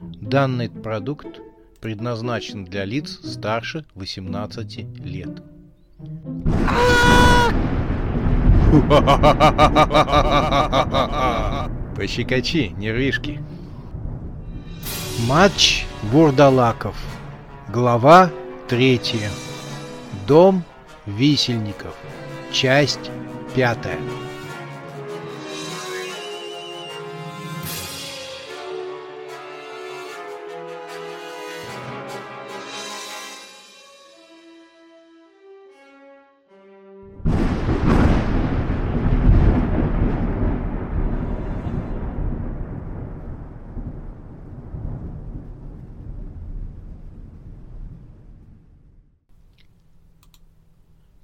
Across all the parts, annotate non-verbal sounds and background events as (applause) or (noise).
Данный продукт предназначен для лиц старше 18 лет. (laughs) Пощекочи, нервишки. Матч Бурдалаков. Глава третья. Дом висельников. Часть пятая.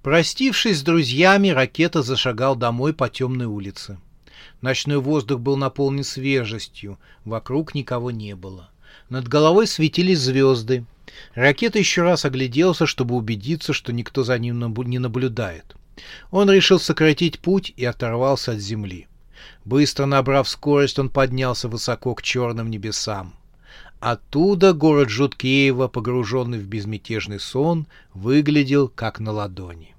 Простившись с друзьями, ракета зашагал домой по темной улице. Ночной воздух был наполнен свежестью, вокруг никого не было. Над головой светились звезды. Ракета еще раз огляделся, чтобы убедиться, что никто за ним не наблюдает. Он решил сократить путь и оторвался от земли. Быстро набрав скорость, он поднялся высоко к черным небесам. Оттуда город Жуткеева, погруженный в безмятежный сон, выглядел как на ладони.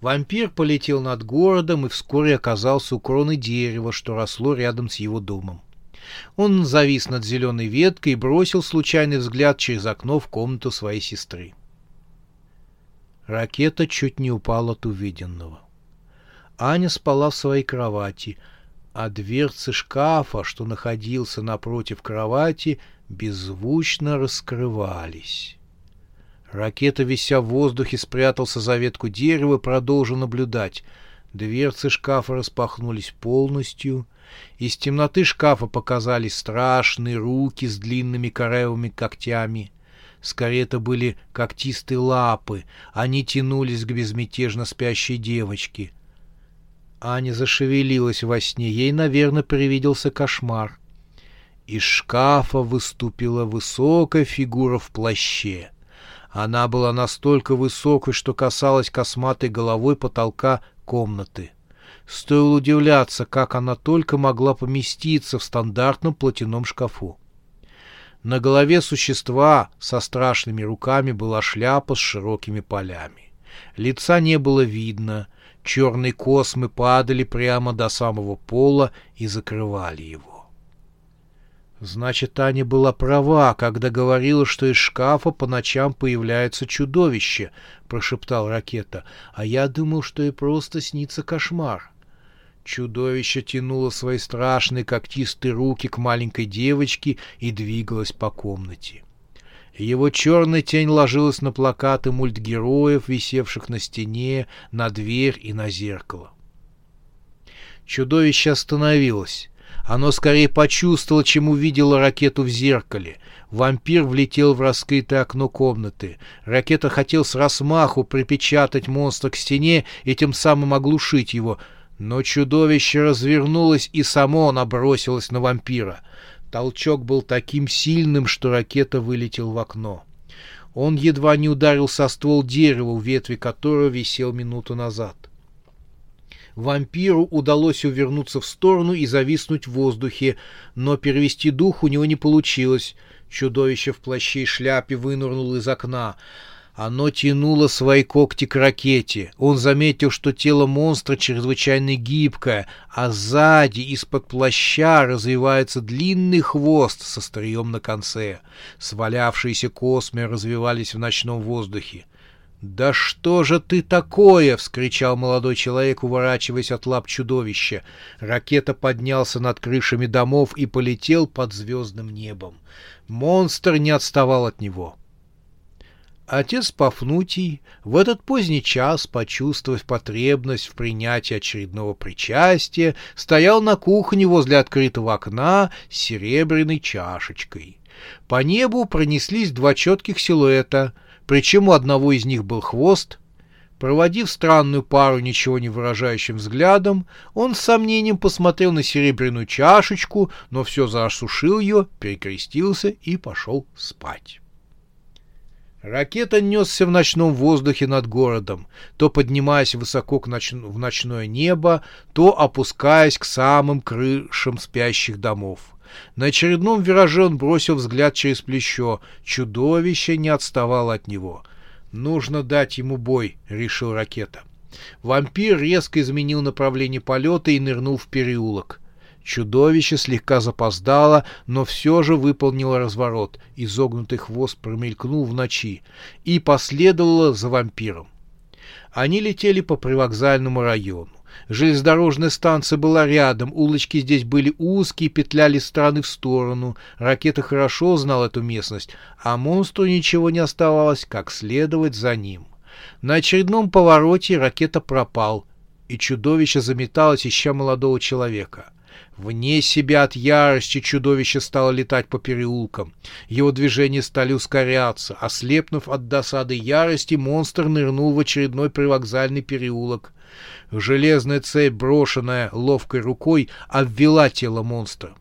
Вампир полетел над городом и вскоре оказался у кроны дерева, что росло рядом с его домом. Он завис над зеленой веткой и бросил случайный взгляд через окно в комнату своей сестры. Ракета чуть не упала от увиденного. Аня спала в своей кровати, а дверцы шкафа, что находился напротив кровати, беззвучно раскрывались. Ракета, вися в воздухе, спрятался за ветку дерева и продолжил наблюдать. Дверцы шкафа распахнулись полностью. Из темноты шкафа показались страшные руки с длинными корявыми когтями. Скорее, это были когтистые лапы. Они тянулись к безмятежно спящей девочке. Аня зашевелилась во сне. Ей, наверное, привиделся кошмар. Из шкафа выступила высокая фигура в плаще. Она была настолько высокой, что касалась косматой головой потолка комнаты. Стоило удивляться, как она только могла поместиться в стандартном платяном шкафу. На голове существа со страшными руками была шляпа с широкими полями. Лица не было видно, черные космы падали прямо до самого пола и закрывали его. Значит, Таня была права, когда говорила, что из шкафа по ночам появляется чудовище, прошептал ракета. А я думал, что и просто снится кошмар. Чудовище тянуло свои страшные когтистые руки к маленькой девочке и двигалось по комнате. Его черная тень ложилась на плакаты мультгероев, висевших на стене, на дверь и на зеркало. Чудовище остановилось. Оно скорее почувствовало, чем увидело ракету в зеркале. Вампир влетел в раскрытое окно комнаты. Ракета хотел с размаху припечатать монстра к стене и тем самым оглушить его. Но чудовище развернулось и само набросилось на вампира. Толчок был таким сильным, что ракета вылетел в окно. Он едва не ударил со ствол дерева, у ветви которого висел минуту назад. Вампиру удалось увернуться в сторону и зависнуть в воздухе, но перевести дух у него не получилось. Чудовище в плаще и шляпе вынырнуло из окна. Оно тянуло свои когти к ракете. Он заметил, что тело монстра чрезвычайно гибкое, а сзади из-под плаща развивается длинный хвост со стрием на конце. Свалявшиеся космы развивались в ночном воздухе. «Да что же ты такое?» — вскричал молодой человек, уворачиваясь от лап чудовища. Ракета поднялся над крышами домов и полетел под звездным небом. Монстр не отставал от него. Отец Пафнутий в этот поздний час, почувствовав потребность в принятии очередного причастия, стоял на кухне возле открытого окна с серебряной чашечкой. По небу пронеслись два четких силуэта — причем у одного из них был хвост. Проводив странную пару ничего не выражающим взглядом, он с сомнением посмотрел на серебряную чашечку, но все же осушил ее, перекрестился и пошел спать. Ракета несся в ночном воздухе над городом, то поднимаясь высоко к ноч... в ночное небо, то опускаясь к самым крышам спящих домов. На очередном вираже он бросил взгляд через плечо. Чудовище не отставало от него. «Нужно дать ему бой», — решил ракета. Вампир резко изменил направление полета и нырнул в переулок. Чудовище слегка запоздало, но все же выполнило разворот. Изогнутый хвост промелькнул в ночи и последовало за вампиром. Они летели по привокзальному району. Железнодорожная станция была рядом, улочки здесь были узкие, петляли с стороны в сторону. Ракета хорошо знал эту местность, а монстру ничего не оставалось, как следовать за ним. На очередном повороте ракета пропал, и чудовище заметалось, ища молодого человека. Вне себя от ярости чудовище стало летать по переулкам. Его движения стали ускоряться. Ослепнув от досады ярости, монстр нырнул в очередной привокзальный переулок. Железная цепь, брошенная ловкой рукой, обвела тело монстра.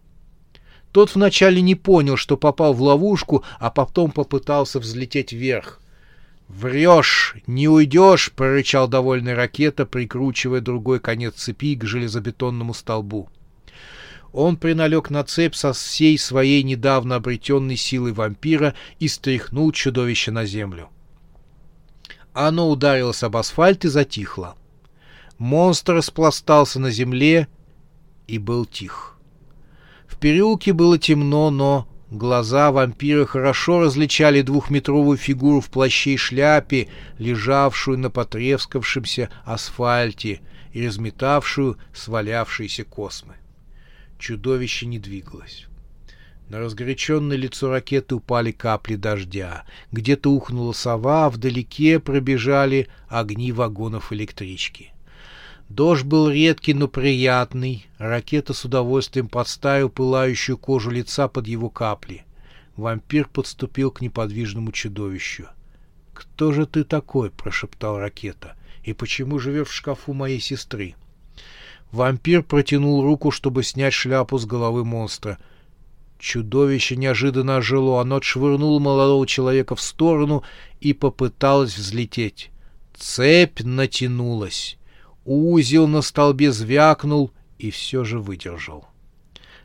Тот вначале не понял, что попал в ловушку, а потом попытался взлететь вверх. «Врешь! Не уйдешь!» — прорычал довольный ракета, прикручивая другой конец цепи к железобетонному столбу. Он приналег на цепь со всей своей недавно обретенной силой вампира и стряхнул чудовище на землю. Оно ударилось об асфальт и затихло. Монстр распластался на земле и был тих. В переулке было темно, но глаза вампира хорошо различали двухметровую фигуру в плаще и шляпе, лежавшую на потрескавшемся асфальте и разметавшую свалявшиеся космы. Чудовище не двигалось. На разгоряченное лицо ракеты упали капли дождя. Где-то ухнула сова, а вдалеке пробежали огни вагонов электрички. Дождь был редкий, но приятный. Ракета с удовольствием подставил пылающую кожу лица под его капли. Вампир подступил к неподвижному чудовищу. «Кто же ты такой?» — прошептал ракета. «И почему живешь в шкафу моей сестры?» Вампир протянул руку, чтобы снять шляпу с головы монстра. Чудовище неожиданно ожило. Оно отшвырнуло молодого человека в сторону и попыталось взлететь. Цепь натянулась. Узел на столбе звякнул и все же выдержал.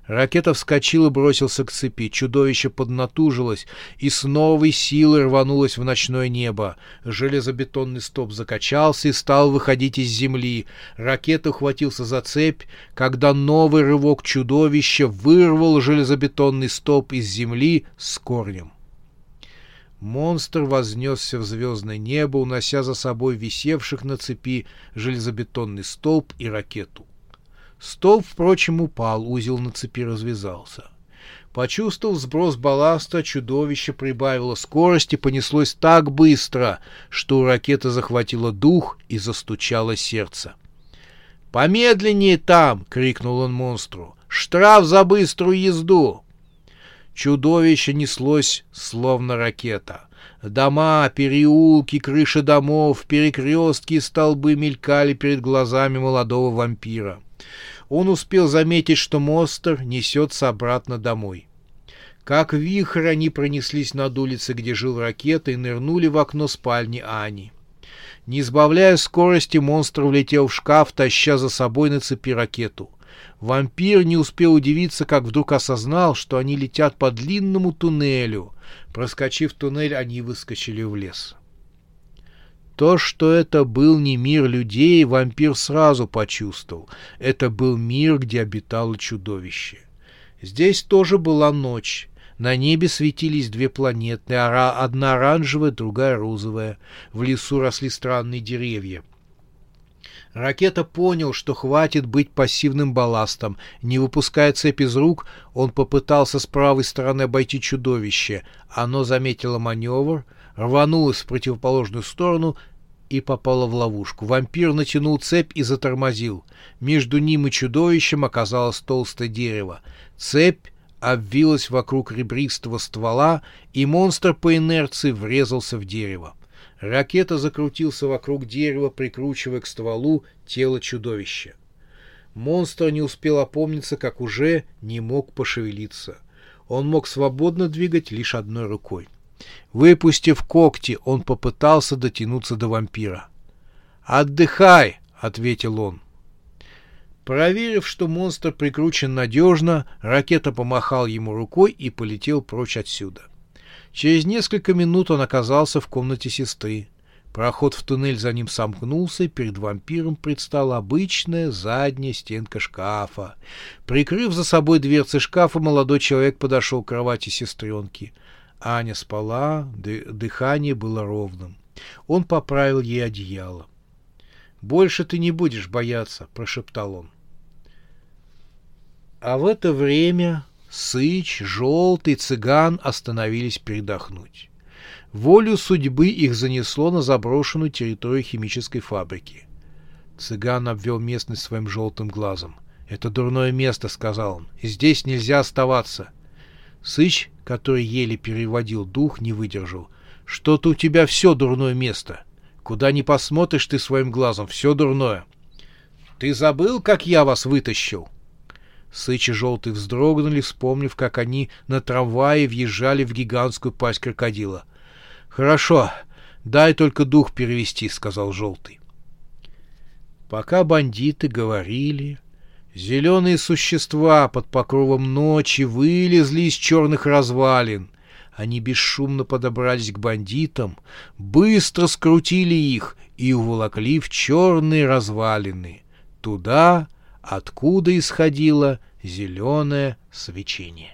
Ракета вскочила и бросился к цепи. Чудовище поднатужилось и с новой силой рванулось в ночное небо. Железобетонный стоп закачался и стал выходить из земли. Ракета ухватился за цепь, когда новый рывок чудовища вырвал железобетонный стоп из земли с корнем. Монстр вознесся в звездное небо, унося за собой висевших на цепи железобетонный столб и ракету. Столб, впрочем, упал, узел на цепи развязался. Почувствовав сброс балласта, чудовище прибавило скорость и понеслось так быстро, что у ракеты захватило дух и застучало сердце. «Помедленнее там!» — крикнул он монстру. «Штраф за быструю езду!» Чудовище неслось, словно ракета. Дома, переулки, крыши домов, перекрестки и столбы мелькали перед глазами молодого вампира он успел заметить, что монстр несется обратно домой. Как вихрь они пронеслись над улицей, где жил ракета, и нырнули в окно спальни Ани. Не сбавляя скорости, монстр влетел в шкаф, таща за собой на цепи ракету. Вампир не успел удивиться, как вдруг осознал, что они летят по длинному туннелю. Проскочив туннель, они выскочили в лес. То, что это был не мир людей, вампир сразу почувствовал. Это был мир, где обитало чудовище. Здесь тоже была ночь. На небе светились две планеты, одна оранжевая, другая розовая. В лесу росли странные деревья. Ракета понял, что хватит быть пассивным балластом. Не выпуская цепь из рук, он попытался с правой стороны обойти чудовище. Оно заметило маневр, рванулась в противоположную сторону и попала в ловушку. Вампир натянул цепь и затормозил. Между ним и чудовищем оказалось толстое дерево. Цепь обвилась вокруг ребристого ствола, и монстр по инерции врезался в дерево. Ракета закрутился вокруг дерева, прикручивая к стволу тело чудовища. Монстр не успел опомниться, как уже не мог пошевелиться. Он мог свободно двигать лишь одной рукой. Выпустив когти, он попытался дотянуться до вампира. «Отдыхай!» — ответил он. Проверив, что монстр прикручен надежно, ракета помахал ему рукой и полетел прочь отсюда. Через несколько минут он оказался в комнате сестры. Проход в туннель за ним сомкнулся, и перед вампиром предстала обычная задняя стенка шкафа. Прикрыв за собой дверцы шкафа, молодой человек подошел к кровати сестренки. Аня спала, дыхание было ровным. Он поправил ей одеяло. «Больше ты не будешь бояться», — прошептал он. А в это время Сыч, Желтый, Цыган остановились передохнуть. Волю судьбы их занесло на заброшенную территорию химической фабрики. Цыган обвел местность своим желтым глазом. «Это дурное место», — сказал он. «Здесь нельзя оставаться». Сыч, который еле переводил дух, не выдержал. «Что-то у тебя все дурное место. Куда ни посмотришь ты своим глазом, все дурное». «Ты забыл, как я вас вытащил?» Сыч и Желтый вздрогнули, вспомнив, как они на трамвае въезжали в гигантскую пасть крокодила — Хорошо, дай только дух перевести, сказал Желтый. Пока бандиты говорили, зеленые существа под покровом ночи вылезли из черных развалин. Они бесшумно подобрались к бандитам, быстро скрутили их и уволокли в черные развалины, туда, откуда исходило зеленое свечение.